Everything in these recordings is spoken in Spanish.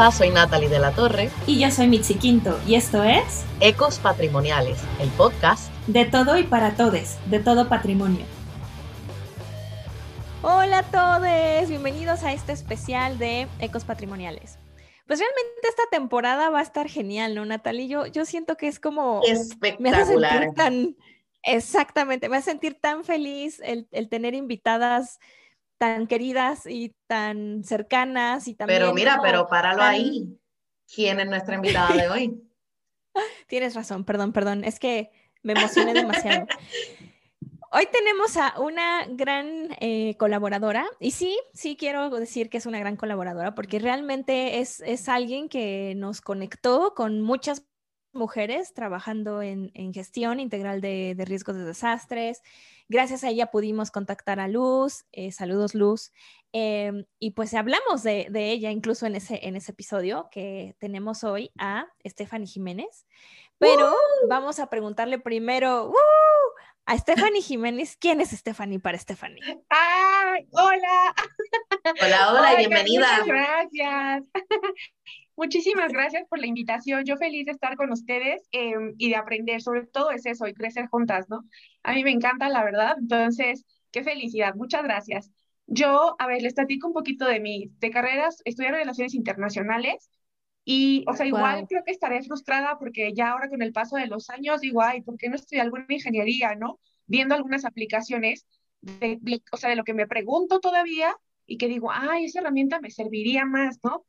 Hola, soy Natalie de la Torre. Y yo soy Mitzi Quinto, y esto es Ecos Patrimoniales, el podcast de todo y para todes, de todo patrimonio. Hola a todos, bienvenidos a este especial de Ecos Patrimoniales. Pues realmente esta temporada va a estar genial, ¿no, Natalie? Yo, yo siento que es como... Espectacular. tan, exactamente, me hace sentir tan feliz el, el tener invitadas tan queridas y tan cercanas y también... Pero mira, pero páralo ahí. ¿Quién es nuestra invitada de hoy? Tienes razón, perdón, perdón, es que me emocioné demasiado. Hoy tenemos a una gran eh, colaboradora y sí, sí quiero decir que es una gran colaboradora porque realmente es, es alguien que nos conectó con muchas mujeres trabajando en, en gestión integral de, de riesgos de desastres, Gracias a ella pudimos contactar a Luz, eh, saludos Luz, em, y pues hablamos de, ella incluso en ese, en ese episodio que tenemos hoy a Stephanie Jiménez, pero vamos a preguntarle primero a Stephanie Jiménez, ¿quién es Stephanie para Stephanie? ¡Ay, hola! Hola, hola, bienvenida. Muchas gracias. Muchísimas gracias por la invitación. Yo feliz de estar con ustedes em, y de aprender. Sobre todo es eso y crecer juntas, ¿no? A mí me encanta, la verdad. Entonces, qué felicidad. Muchas gracias. Yo, a ver, les platico un poquito de mi de carreras. Estudié Relaciones Internacionales y, o sea, igual creo que estaré frustrada porque ya ahora con el paso de los años digo, ay, ¿por qué no estudié alguna ingeniería, no? Viendo algunas aplicaciones, de, o sea, de lo que me pregunto todavía y que digo, ay, esa herramienta me serviría más, ¿no?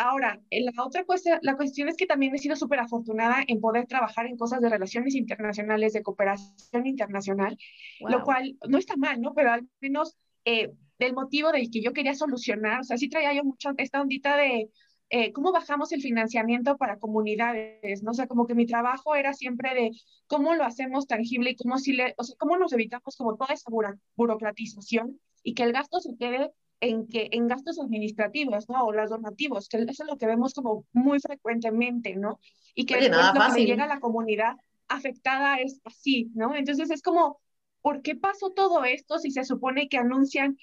Ahora, la otra cuestión, la cuestión es que también he sido súper afortunada en poder trabajar en cosas de relaciones internacionales, de cooperación internacional, lo cual no está mal, ¿no? Pero al menos eh, del motivo del que yo quería solucionar, o sea, sí traía yo mucho esta ondita de eh, cómo bajamos el financiamiento para comunidades, ¿no? O sea, como que mi trabajo era siempre de cómo lo hacemos tangible y cómo, si le, o sea, cómo nos evitamos como toda esa burocratización y que el gasto se quede en, que, en gastos administrativos, ¿no? O los donativos, que eso es lo que vemos como muy frecuentemente, ¿no? Y que Oye, lo que llega a la comunidad afectada es así, ¿no? Entonces es como, ¿por qué pasó todo esto si se supone que anuncian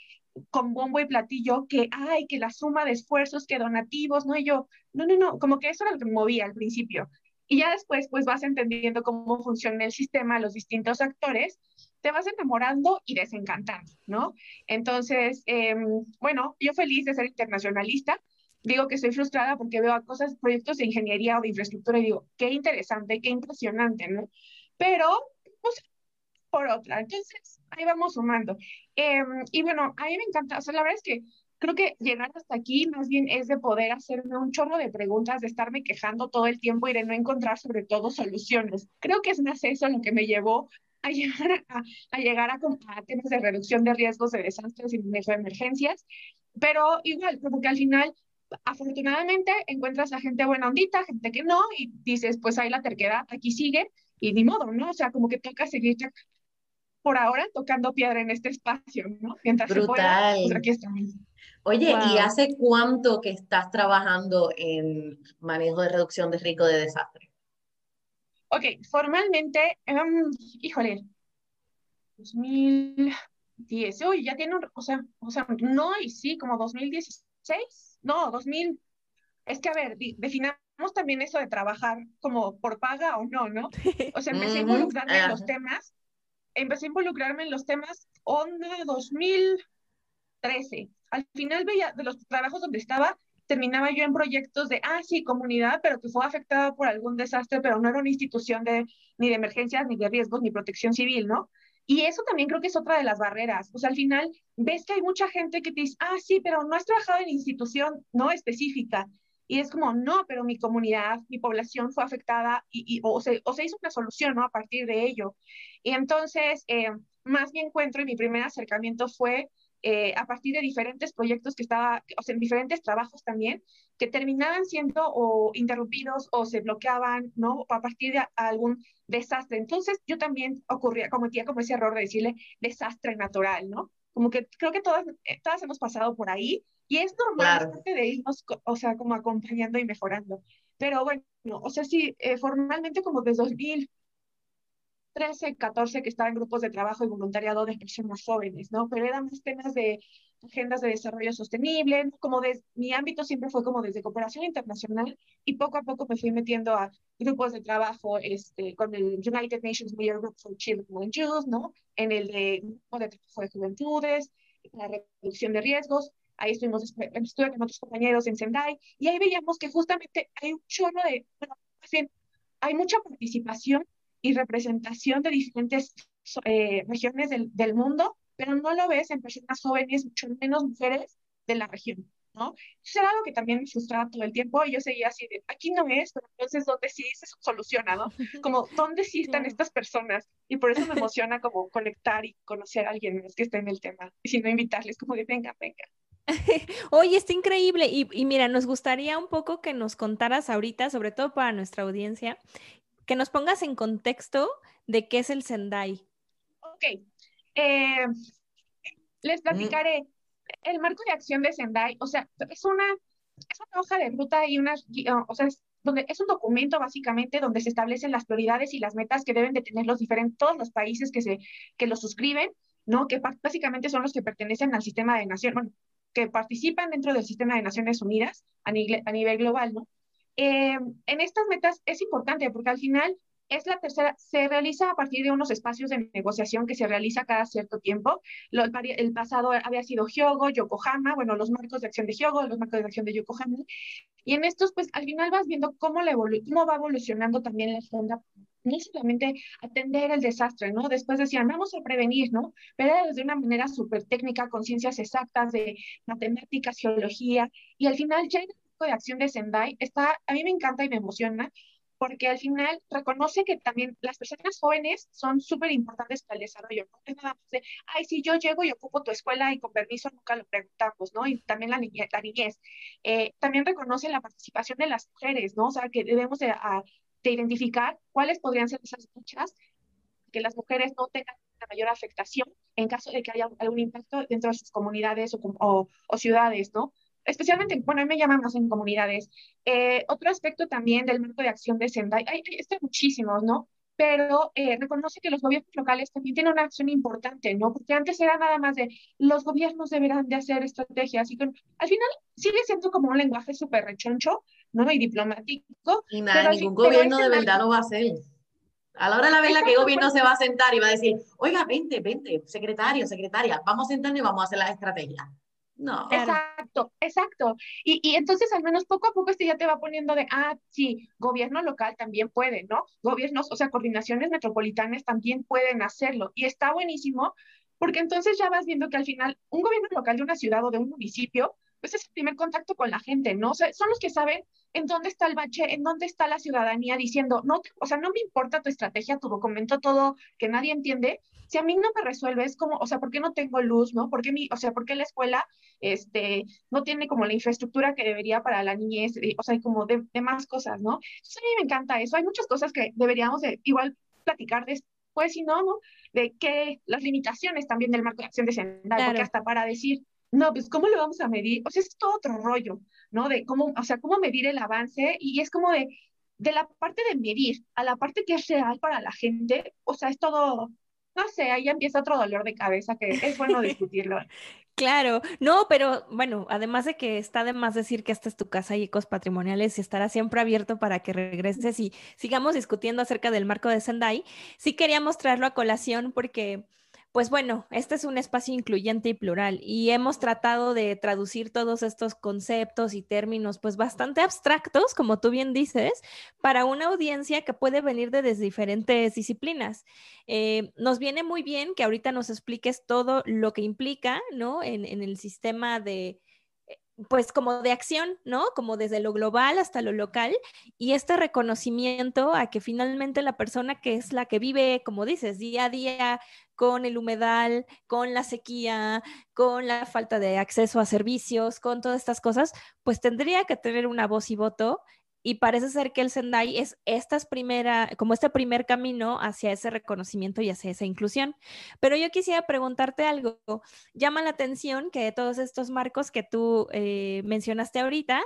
con bombo y platillo que hay, que la suma de esfuerzos, que donativos, ¿no? Y yo, no, no, no, como que eso era lo que me movía al principio. Y ya después, pues vas entendiendo cómo funciona el sistema, los distintos actores, te vas enamorando y desencantando, ¿no? Entonces, em, bueno, yo feliz de ser internacionalista. Digo que estoy frustrada porque veo a cosas, proyectos de ingeniería o de infraestructura y digo, qué interesante, qué impresionante, ¿no? Pero, pues, por otra. Entonces, ahí vamos sumando. Em, y bueno, a mí me encanta, o sea, la verdad es que creo que llegar hasta aquí más bien es de poder hacerme un chorro de preguntas, de estarme quejando todo el tiempo y de no encontrar sobre todo soluciones. Creo que es más eso lo que me llevó a llegar a, a llegar a, temas de reducción de riesgos de desastres y manejo de emergencias, pero igual, como que al final, afortunadamente, encuentras a gente buena ondita, gente que no, y dices, pues ahí la terquedad, aquí sigue, y ni modo, ¿no? O sea, como que toca seguir por ahora tocando piedra en este espacio, ¿no? Mientras Brutal. Se pues aquí estamos. Oye, ¿y hace cuánto que estás trabajando en manejo de reducción de riesgo de desastre? Ok, formalmente, um, híjole, 2010, uy, ya tiene un, o sea, o sea, no, y sí, como 2016, no, 2000, es que a ver, definamos también eso de trabajar como por paga o no, ¿no? O sea, empecé a involucrarme en los temas, empecé a involucrarme en los temas onda 2013. Al final veía de los trabajos donde estaba, terminaba yo en proyectos de, ah, sí, comunidad, pero que fue afectada por algún desastre, pero no era una institución de, ni de emergencias, ni de riesgos, ni protección civil, ¿no? Y eso también creo que es otra de las barreras. O sea, al final ves que hay mucha gente que te dice, ah, sí, pero no has trabajado en institución no específica. Y es como, no, pero mi comunidad, mi población fue afectada y, o, se, o se hizo una solución, ¿no? A partir de ello. Y entonces, eh, más mi encuentro y mi primer acercamiento fue eh, a partir de diferentes proyectos que estaba, o sea, en diferentes trabajos también, que terminaban siendo o interrumpidos o se bloqueaban, ¿no? A partir de algún desastre. Entonces yo también ocurría, cometía como ese error de decirle desastre natural, ¿no? Como que creo que todas, eh, todas hemos pasado por ahí y es normal de irnos, o sea, como acompañando y mejorando. Pero bueno, o sea, sí, eh, formalmente como desde 2000, 13, 14 que estaba en grupos de trabajo y voluntariado de personas jóvenes, ¿no? Pero eran más temas de agendas de desarrollo sostenible, como de, mi ámbito siempre fue como desde cooperación internacional y poco a poco me fui metiendo a grupos de trabajo este, con el United Nations Mayor Group for Children and Youth, ¿no? En el de grupo de trabajo de juventudes, la reducción de riesgos, ahí estuvimos, estuve con otros compañeros en Sendai, y ahí veíamos que justamente hay un chorro de, bueno, hay mucha participación y representación de diferentes eh, regiones del, del, mundo, pero no lo ves en personas jóvenes, mucho menos mujeres de la región, ¿no? Eso era algo que también me frustraba todo el tiempo y yo seguía así de, aquí no es, pero entonces ¿dónde sí se soluciona, no? Como, ¿dónde sí están estas personas? Y por eso me emociona como conectar y conocer a alguien más que esté en el tema, y si no invitarles como de, venga, venga. Oye, está increíble. Y, y, mira, nos gustaría un poco que nos contaras ahorita, sobre todo para nuestra audiencia, que nos pongas en contexto de qué es el Sendai. Ok. Eh, les platicaré. El marco de acción de Sendai, o sea, es una, es una hoja de ruta y una, o sea, es, donde es un documento básicamente donde se establecen las prioridades y las metas que deben de tener los diferentes, todos los países que, se, que lo suscriben, ¿no? Que básicamente son los que pertenecen al sistema de naciones, bueno, que participan dentro del sistema de Naciones Unidas a nivel, a nivel global, ¿no? Eh, en estas metas es importante porque al final es la tercera, se realiza a partir de unos espacios de negociación que se realiza cada cierto tiempo. el pasado había sido Hyogo, Yokohama, bueno, los marcos de acción de Hyogo, los marcos de acción de Yokohama. Y en estos, pues al final vas viendo cómo, la cómo va evolucionando también la agenda no solamente atender el desastre, ¿no? Después decían, vamos a prevenir, ¿no? Pero desde una manera súper técnica, con ciencias exactas de matemáticas, geología, y al final ya de acción de Sendai está, a mí me encanta y me emociona, porque al final reconoce que también las personas jóvenes son súper importantes para el desarrollo, no es nada más de, ay, si yo llego y ocupo tu escuela y con permiso nunca lo preguntamos, ¿no? Y también la niñez. La niñez. Eh, también reconoce la participación de las mujeres, ¿no? O sea, que debemos de, a, de identificar cuáles podrían ser esas luchas, que las mujeres no tengan una mayor afectación en caso de que haya algún impacto dentro de sus comunidades o, o, ciudades, ¿no? Especialmente, bueno, a mí me llaman más en comunidades. Eh, otro aspecto también del marco de acción de Sendai, hay, hay muchísimos, ¿no? pero eh, reconoce que los gobiernos locales también tienen una acción importante, ¿no? Porque antes era nada más de los gobiernos deberán de hacer estrategias y al final sigue siendo como un lenguaje súper rechoncho, ¿no? Y diplomático. Y nada, ningún gobierno de verdad lo va a hacer. A la hora de la vela, ¿qué gobierno se va a sentar y va a decir, oiga, vente, vente, secretario, secretaria, vamos a sentarnos y vamos a hacer la estrategia? No. Exacto, exacto. Y, y, entonces al menos poco a poco este ya te va poniendo de, ah, sí, gobierno local también puede, ¿no? Gobiernos, o sea, coordinaciones metropolitanas también pueden hacerlo. Y está buenísimo porque entonces ya vas viendo que al final un gobierno local de una ciudad o de un municipio pues es el primer contacto con la gente, ¿no? O sea, son los que saben en dónde está el bache, en dónde está la ciudadanía diciendo, no, o sea, no me importa tu estrategia, tu documento, todo que nadie entiende, si a mí no me resuelves, como, o sea, ¿por qué no tengo luz, no? ¿Por qué mi, o sea, por qué la escuela, este, no tiene como la infraestructura que debería para la niñez, o sea, como de, más cosas, ¿no? Entonces a mí me encanta eso, hay muchas cosas que deberíamos de, igual platicar después, si no, ¿no? De que las limitaciones también del marco de acción de Sendai, porque hasta para decir, no, pues ¿cómo lo vamos a medir? O sea, es todo otro rollo, ¿no? De cómo, o sea, cómo medir el avance y es como de, de la parte de medir a la parte que es real para la gente, o sea, es todo, no sé, ahí empieza otro dolor de cabeza que es bueno discutirlo. Claro, no, pero bueno, además de que está de más decir que esta es tu casa y ecos patrimoniales y estará siempre abierto para que regreses y sigamos discutiendo acerca del marco de Sendai, sí quería mostrarlo a colación porque pues bueno, este es un espacio incluyente y plural y hemos tratado de traducir todos estos conceptos y términos pues bastante abstractos, como tú bien dices, para una audiencia que puede venir de diferentes disciplinas. Eh, nos viene muy bien que ahorita nos expliques todo lo que implica, ¿no? En, en el sistema de, pues como de acción, ¿no? Como desde lo global hasta lo local y este reconocimiento a que finalmente la persona que es la que vive, como dices, día a día con el humedal, con la sequía, con la falta de acceso a servicios, con todas estas cosas, pues tendría que tener una voz y voto y parece ser que el Sendai es estas primera, como este primer camino hacia ese reconocimiento y hacia esa inclusión. Pero yo quisiera preguntarte algo. Llama la atención que todos estos marcos que tú eh, mencionaste ahorita,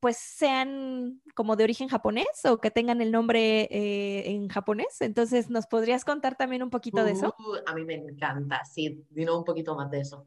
pues sean como de origen japonés o que tengan el nombre eh, en japonés. Entonces, ¿nos podrías contar también un poquito de eso? Uh, a mí me encanta, sí, dinos un poquito más de eso.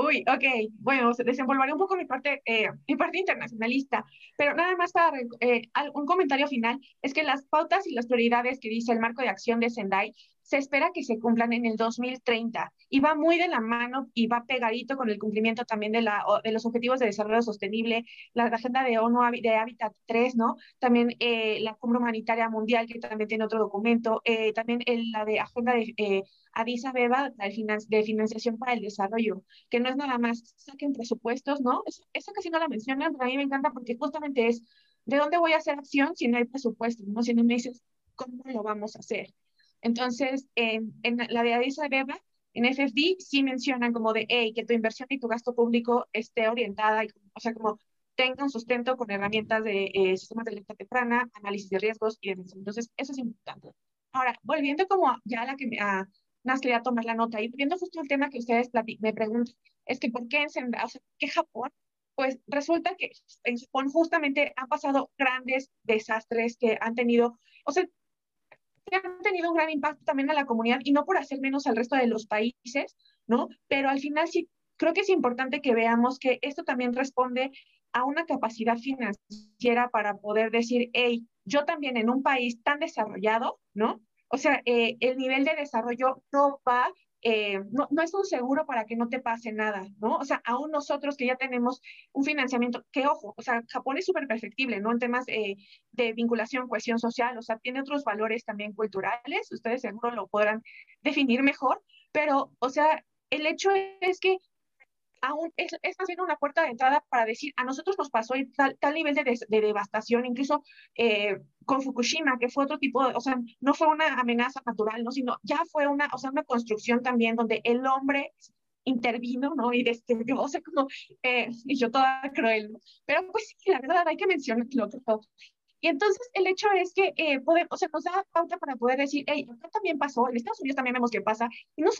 Uy, ok, bueno, desenvolveré un poco mi parte, eh, mi parte internacionalista, pero nada más para eh, un comentario final, es que las pautas y las prioridades que dice el marco de acción de Sendai se espera que se cumplan en el 2030 y va muy de la mano y va pegadito con el cumplimiento también de, la, de los objetivos de desarrollo sostenible, la, agenda de ONU de Hábitat 3, ¿no? También eh, la Cumbre Humanitaria Mundial, que también tiene otro documento, eh, también la de agenda de eh, Addis Abeba de financiación para el desarrollo, que no es nada más saquen presupuestos, ¿no? Eso, casi no la mencionan, pero a mí me encanta porque justamente es, ¿de dónde voy a hacer acción si no hay presupuesto? ¿no? Si no me dices, ¿cómo lo vamos a hacer? Entonces, en la de Addis Abeba, en FFD, sí mencionan como de, hey, que tu inversión y tu gasto público esté orientada, o sea, como tenga un sustento con herramientas de eh, sistemas de alerta temprana, análisis de riesgos y demás. Entonces, eso es importante. Ahora, volviendo como ya a la que me, a Nas quería tomar la nota y viendo justo el tema que ustedes me preguntan, es que ¿por qué en o sea, ¿qué Japón? Pues resulta que en Japón justamente han pasado grandes desastres que han tenido, o sea, tenido un gran impacto también a la comunidad y no por hacer menos al resto de los países, ¿no? Pero al final sí creo que es importante que veamos que esto también responde a una capacidad financiera para poder decir, hey, yo también en un país tan desarrollado, ¿no? O sea, eh, el nivel de desarrollo no va eh, no, no, es un seguro para que no te pase nada, ¿no? O sea, aún nosotros que ya tenemos un financiamiento, que ojo, o sea, Japón es súper perfectible, ¿no? En temas eh, de vinculación, cohesión social, o sea, tiene otros valores también culturales, ustedes seguro lo podrán definir mejor, pero, o sea, el hecho es que aún es, es bien una puerta de entrada para decir, a nosotros nos pasó tal, tal nivel de, de devastación, incluso eh, con Fukushima, que fue otro tipo de, o sea, no fue una amenaza natural, ¿no? Sino ya fue una, o sea, una construcción también donde el hombre intervino, ¿no? Y destruyó, o sea, como, eh, y yo toda cruel, ¿no? Pero pues sí, la verdad hay que mencionarlo. Y entonces el hecho es que eh, podemos, o sea, nos da pauta para poder decir, hey, acá también pasó, en Estados Unidos también vemos que pasa, y no,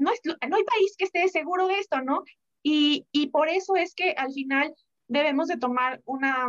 no, hay país que esté seguro de esto, ¿no? Y, por eso es que al final debemos de tomar una,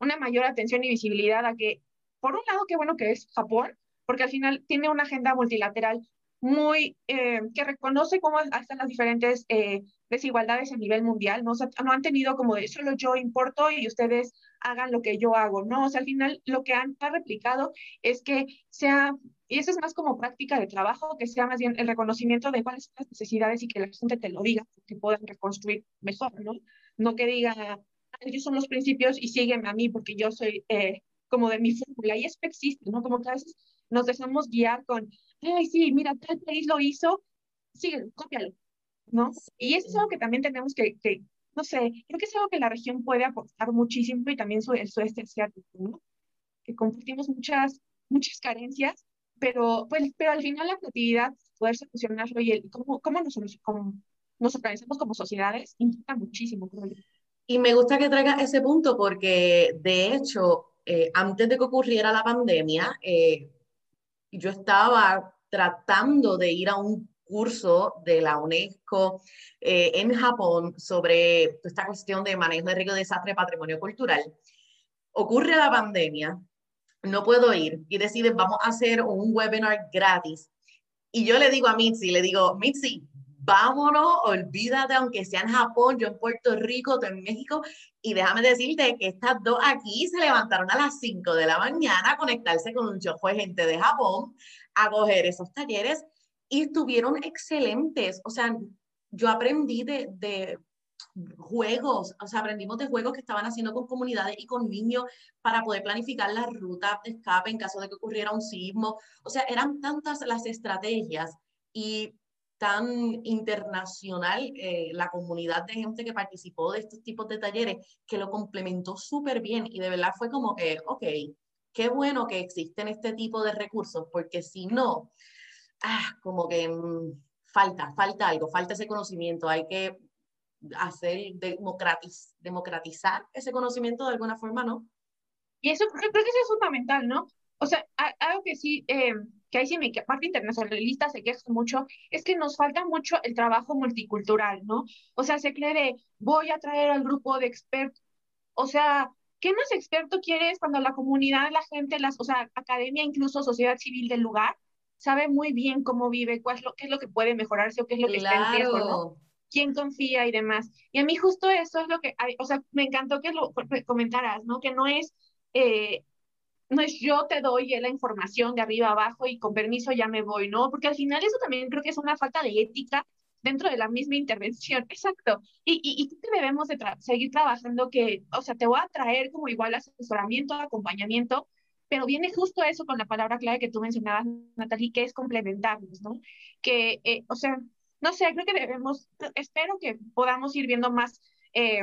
una mayor atención y visibilidad a que, por un lado, qué bueno que es Japón, porque al final tiene una agenda multilateral muy, eh, que reconoce cómo están las diferentes eh, desigualdades a nivel mundial, ¿no? no han tenido como de solo yo importo y ustedes hagan lo que yo hago, ¿no? O sea, al final lo que han, replicado es que sea, y eso es más como práctica de trabajo, que sea más bien el reconocimiento de cuáles son las necesidades y que la gente te lo diga, que puedan reconstruir mejor, ¿no? No que diga, ellos son los principios y sígueme a mí porque yo soy eh, como de mi fórmula. Y eso existe, ¿no? Como que a veces nos dejamos guiar con, ay, sí, mira, tal país lo hizo, síguelo, cópialo, ¿no? Y eso es algo que también tenemos que, que, no sé, creo que es algo que la región puede aportar muchísimo y también el sudeste asiático, ¿no? Que compartimos muchas, muchas carencias, pero, pues, pero al final la creatividad, poder solucionarlo y el, cómo, cómo nos, cómo nos organizamos como sociedades importa muchísimo. Y me gusta que traigas ese punto porque, de hecho, eh, antes de que ocurriera la pandemia, eh, yo estaba tratando de ir a un curso de la UNESCO eh, en Japón sobre esta cuestión de manejo de riesgo de desastre patrimonio cultural. Ocurre la pandemia, no puedo ir y deciden, vamos a hacer un webinar gratis. Y yo le digo a Mitzi, le digo, Mitzi, vámonos, olvídate, aunque sea en Japón, yo en Puerto Rico, tú en México, y déjame decirte que estas dos aquí se levantaron a las 5 de la mañana a conectarse con un chojo de gente de Japón, a coger esos talleres, y estuvieron excelentes. O sea, yo aprendí de, juegos, o sea, aprendimos de juegos que estaban haciendo con comunidades y con niños para poder planificar las rutas de escape en caso de que ocurriera un sismo. O sea, eran tantas las estrategias y tan internacional eh, la comunidad de gente que participó de estos tipos de talleres que lo complementó súper bien y de verdad fue como que, ok, qué bueno que existen este tipo de recursos porque si no, ah, como que mm, falta, falta algo, falta ese conocimiento, hay que hacer, democratiz, democratizar ese conocimiento de alguna forma, ¿no? Y eso creo que eso es fundamental, ¿no? O sea, algo que sí, eh, que ahí sí me parte internacionalista se queja mucho, es que nos falta mucho el trabajo multicultural, ¿no? O sea, se cree de, voy a traer al grupo de expertos, o sea, ¿qué más experto quieres cuando la comunidad, la gente, las, o sea, academia, incluso sociedad civil del lugar, sabe muy bien cómo vive, cuál es lo, qué es lo que puede mejorarse o qué es lo que está en riesgo, ¿no? quién confía y demás. Y a mí justo eso es lo que, o sea, me encantó que lo comentaras, ¿no? Que no es, eh, no es yo te doy la información de arriba abajo y con permiso ya me voy, ¿no? Porque al final eso también creo que es una falta de ética dentro de la misma intervención, exacto. Y, y, y debemos de seguir trabajando que, o sea, te voy a traer como igual asesoramiento, acompañamiento, pero viene justo eso con la palabra clave que tú mencionabas, Natalie, que es complementarnos, ¿no? Que, eh, o sea, no sé, creo que debemos, espero que podamos ir viendo más, eh,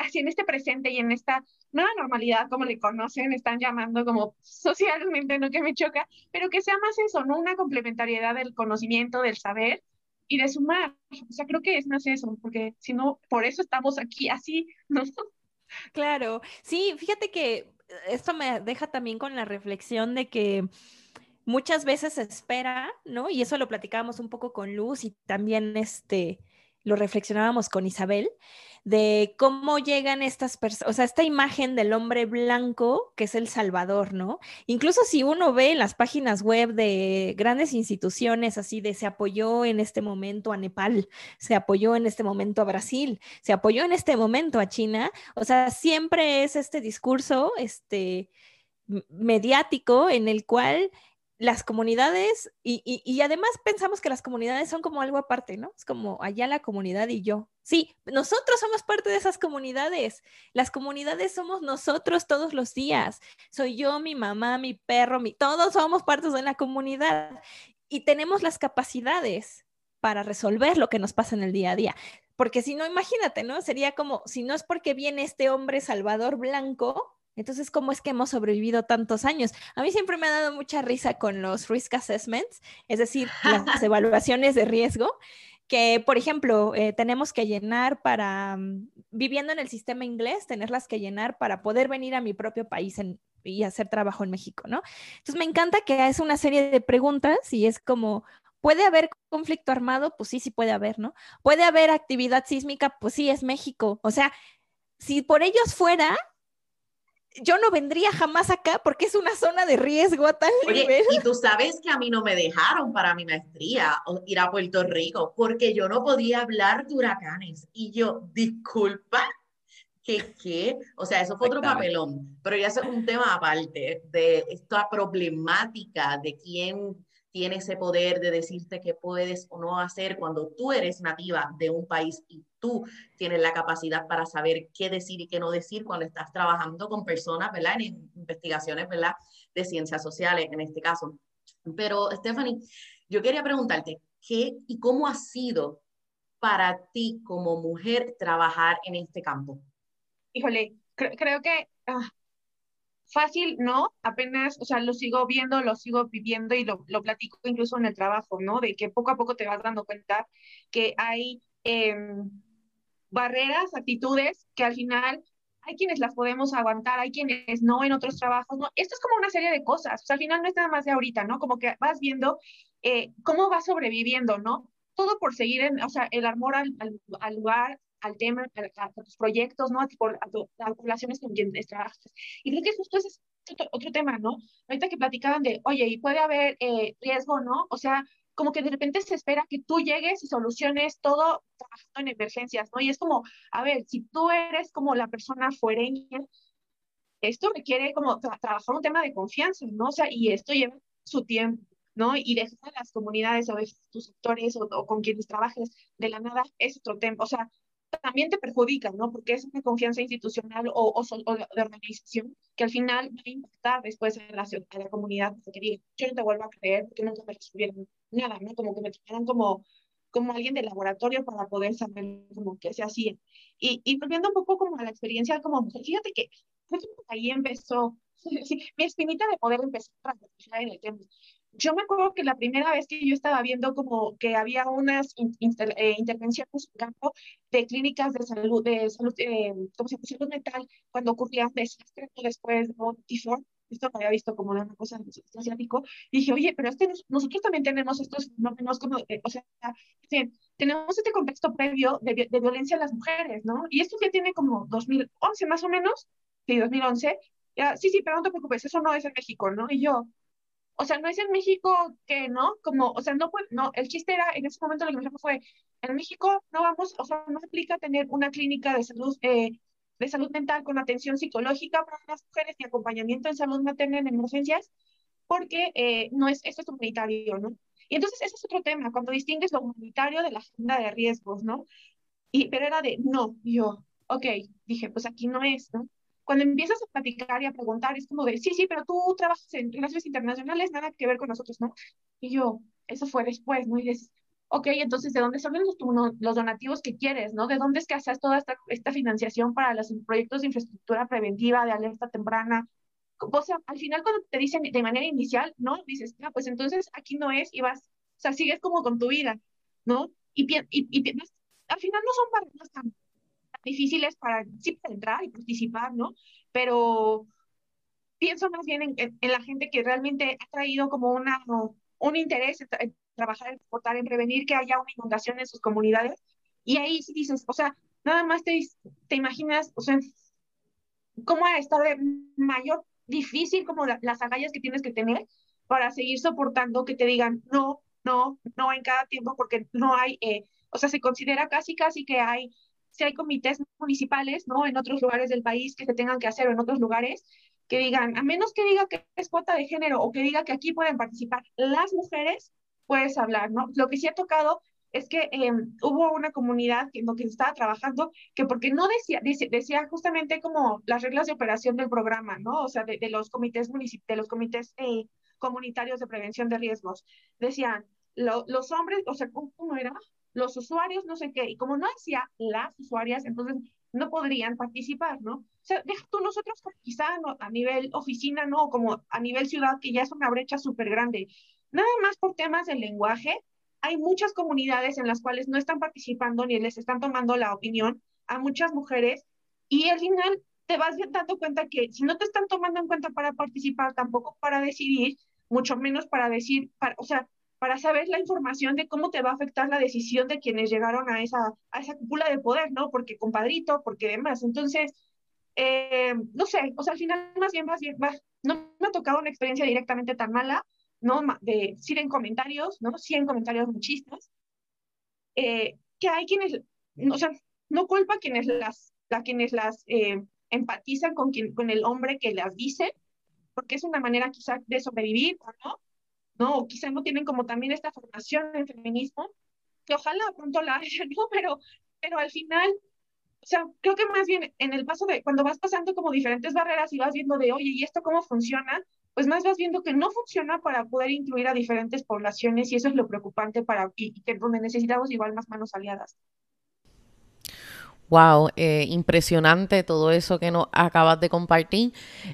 así en este presente y en esta nueva normalidad, como le conocen, están llamando como socialmente, no que me choca, pero que sea más eso, ¿no? Una complementariedad del conocimiento, del saber y de sumar. O sea, creo que es más eso, porque si no, por eso estamos aquí así, ¿no? Claro, sí, fíjate que esto me deja también con la reflexión de que muchas veces se espera, ¿no? Y eso lo platicábamos un poco con Luz y también este, lo reflexionábamos con Isabel, de cómo llegan estas personas, o sea, esta imagen del hombre blanco que es el Salvador, ¿no? Incluso si uno ve en las páginas web de grandes instituciones así de se apoyó en este momento a Nepal, se apoyó en este momento a Brasil, se apoyó en este momento a China, o sea, siempre es este discurso, este mediático en el cual las comunidades, y, además pensamos que las comunidades son como algo aparte, ¿no? Es como allá la comunidad y yo. Sí, nosotros somos parte de esas comunidades. Las comunidades somos nosotros todos los días. Soy yo, mi mamá, mi perro, mi, todos somos partes de la comunidad y tenemos las capacidades para resolver lo que nos pasa en el día a día. Porque si no, imagínate, ¿no? Sería como, si no es porque viene este hombre salvador blanco, entonces, ¿cómo es que hemos sobrevivido tantos años? A mí siempre me ha dado mucha risa con los risk assessments, es decir, las evaluaciones de riesgo, que, por ejemplo, eh, tenemos que llenar para, mm, viviendo en el sistema inglés, tenerlas que llenar para poder venir a mi propio país y hacer trabajo en México, ¿no? Entonces, me encanta que es una serie de preguntas y es como, ¿Puede haber conflicto armado? Pues sí, sí puede haber, ¿no? ¿Puede haber actividad sísmica? Pues sí, es México. O sea, si por ellos fuera, yo no vendría jamás acá porque es una zona de riesgo a tal nivel. Y tú sabes que a mí no me dejaron para mi maestría ir a Puerto Rico porque yo no podía hablar de huracanes. Y yo, disculpa, ¿qué qué? O sea, eso fue otro papelón. Pero ya es un tema aparte de esta problemática de quién tiene ese poder de decirte qué puedes o no hacer cuando tú eres nativa de un país y tú tienes la capacidad para saber qué decir y qué no decir cuando estás trabajando con personas, ¿verdad? En investigaciones, ¿verdad? De ciencias sociales, en este caso. Pero, Stephanie, yo quería preguntarte, ¿qué y cómo ha sido para ti como mujer trabajar en este campo? Híjole, creo que ah, fácil, ¿no? Apenas, o sea, lo sigo viendo, lo sigo viviendo y lo, lo platico incluso en el trabajo, ¿no? De que poco a poco te vas dando cuenta que hay em, barreras, actitudes que al final hay quienes las podemos aguantar, hay quienes no en otros trabajos, ¿no? Esto es como una serie de cosas, al final no es nada más de ahorita, ¿no? Como que vas viendo eh, cómo vas sobreviviendo, ¿no? Todo por seguir en, o sea, el amor al, al lugar, al tema, a, tus proyectos, ¿no? A, a, a poblaciones con quienes trabajas. Y creo que justo ese es otro, tema, ¿no? Ahorita que platicaban de, oye, y puede haber eh, riesgo, ¿no? O sea, como que de repente se espera que tú llegues y soluciones todo trabajando en emergencias, ¿no? Y es como, a ver, si tú eres como la persona fuereña, esto requiere como trabajar un tema de confianza, ¿no? O sea, y esto lleva su tiempo, ¿no? Y dejar a las comunidades o tus sectores o, o, con quienes trabajes de la nada es otro tema. O sea, también te perjudica, ¿no? Porque es una confianza institucional o, o, de organización que al final va a impactar después en la, la comunidad. Porque yo no te vuelvo a creer porque nunca me resolvieron nada, ¿no? Como que me trataron como, como alguien de laboratorio para poder saber como que se hacía. Y, y volviendo un poco como a la experiencia como mujer, fíjate que ahí empezó mi espinita de poder empezar a trabajar en el tema yo me acuerdo que la primera vez que yo estaba viendo como que había unas eh, intervenciones en campo de clínicas de salud, de salud, eh, como se salud mental, cuando ocurría desastres después de un esto lo había visto como una cosa asiático, y dije, oye, pero este, nosotros también tenemos estos fenómenos como, eh, o sea, tenemos este contexto previo de, de, violencia a las mujeres, ¿no? Y esto ya tiene como 2011 más o menos, sí, 2011, ya, sí, sí, pero no te preocupes, eso no es en México, ¿no? Y yo, o sea, no es en México que, ¿no? Como, o sea, no, no, el chiste era, en ese momento lo que me dijo fue, en México no vamos, o sea, no aplica tener una clínica de salud, eh, de salud mental con atención psicológica para las mujeres y acompañamiento en salud materna en emergencias, porque eh, no es, esto es humanitario, ¿no? Y entonces ese es otro tema, cuando distingues lo humanitario de la agenda de riesgos, ¿no? Y, pero era de, no, yo, ok, dije, pues aquí no es, ¿no? Cuando empiezas a platicar y a preguntar, es como de, sí, sí, pero tú trabajas en relaciones internacionales, nada que ver con nosotros, ¿no? Y yo, eso fue después, ¿no? Y dices, ok, entonces, ¿de dónde salen los, los donativos que quieres, ¿no? ¿De dónde es que haces toda esta, esta financiación para los proyectos de infraestructura preventiva, de alerta temprana? O sea, al final cuando te dicen de manera inicial, ¿no? Dices, ah, pues entonces aquí no es y vas, o sea, sigues como con tu vida, ¿no? Y, y, y al final no son barreras tan difíciles para, sí, para entrar y participar, ¿no? Pero pienso más bien en, en, la gente que realmente ha traído como una, un interés en, trabajar, en exportar, en prevenir que haya una inundación en sus comunidades. Y ahí sí dices, o sea, nada más te, te imaginas, o sea, cómo estado de mayor difícil como las agallas que tienes que tener para seguir soportando que te digan no, no, no en cada tiempo porque no hay, eh, o sea, se considera casi, casi que hay si hay comités municipales, ¿no? En otros lugares del país que se tengan que hacer o en otros lugares, que digan, a menos que diga que es cuota de género o que diga que aquí pueden participar las mujeres, puedes hablar, ¿no? Lo que sí ha tocado es que em, hubo una comunidad que, en lo que estaba trabajando, que porque no decía, decía, justamente como las reglas de operación del programa, ¿no? O sea, de, los comités de los comités eh, comunitarios de prevención de riesgos. Decían, los hombres, o sea, ¿cómo era? Los usuarios, no sé qué, y como no decía las usuarias, entonces no podrían participar, ¿no? O sea, deja tú nosotros quizá a nivel oficina, ¿no? Como a nivel ciudad, que ya es una brecha súper grande. Nada más por temas del lenguaje, hay muchas comunidades en las cuales no están participando ni les están tomando la opinión a muchas mujeres y al final te vas dando cuenta que si no te están tomando en cuenta para participar, tampoco para decidir, mucho menos para decir, para, o sea, para saber la información de cómo te va a afectar la decisión de quienes llegaron a esa, a esa cúpula de poder, ¿no? Porque compadrito, porque demás. Entonces, eh, no sé, o sea, al final más bien, más bien, no me ha tocado una experiencia directamente tan mala, ¿no? De, sí en comentarios, ¿no? Sí en comentarios muchistas, eh, que hay quienes, o sea, no culpa a quienes las, a quienes las eh, empatizan con, quien, con el hombre que las dice, porque es una manera quizá de sobrevivir, ¿no? ¿No? O quizá no tienen como también esta formación en feminismo, que ojalá pronto la ¿no? Pero, pero al final, o sea, creo que más bien en el paso de, cuando vas pasando como diferentes barreras y vas viendo de, oye, ¿y esto cómo funciona? Pues más vas viendo que no funciona para poder incluir a diferentes poblaciones y eso es lo preocupante para, y, que donde necesitamos igual más manos aliadas. Wow, eh, impresionante todo eso que nos acabas de compartir.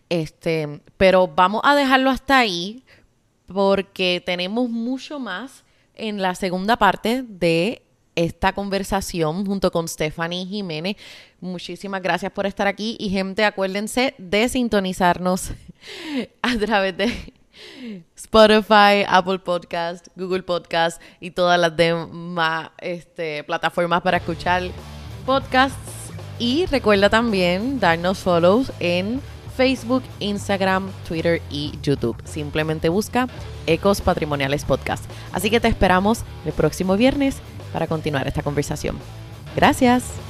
Este, pero vamos a dejarlo hasta ahí porque tenemos mucho más en la segunda parte de esta conversación junto con Stephanie Jiménez. Muchísimas gracias por estar aquí y gente, acuérdense de sintonizarnos a través de Spotify, Apple Podcast, Google Podcast y todas las demás este, plataformas para escuchar podcasts. Y recuerda también darnos follows en Facebook, Instagram, Twitter y YouTube. Simplemente busca Ecos Patrimoniales Podcast. Así que te esperamos el próximo viernes para continuar esta conversación. Gracias.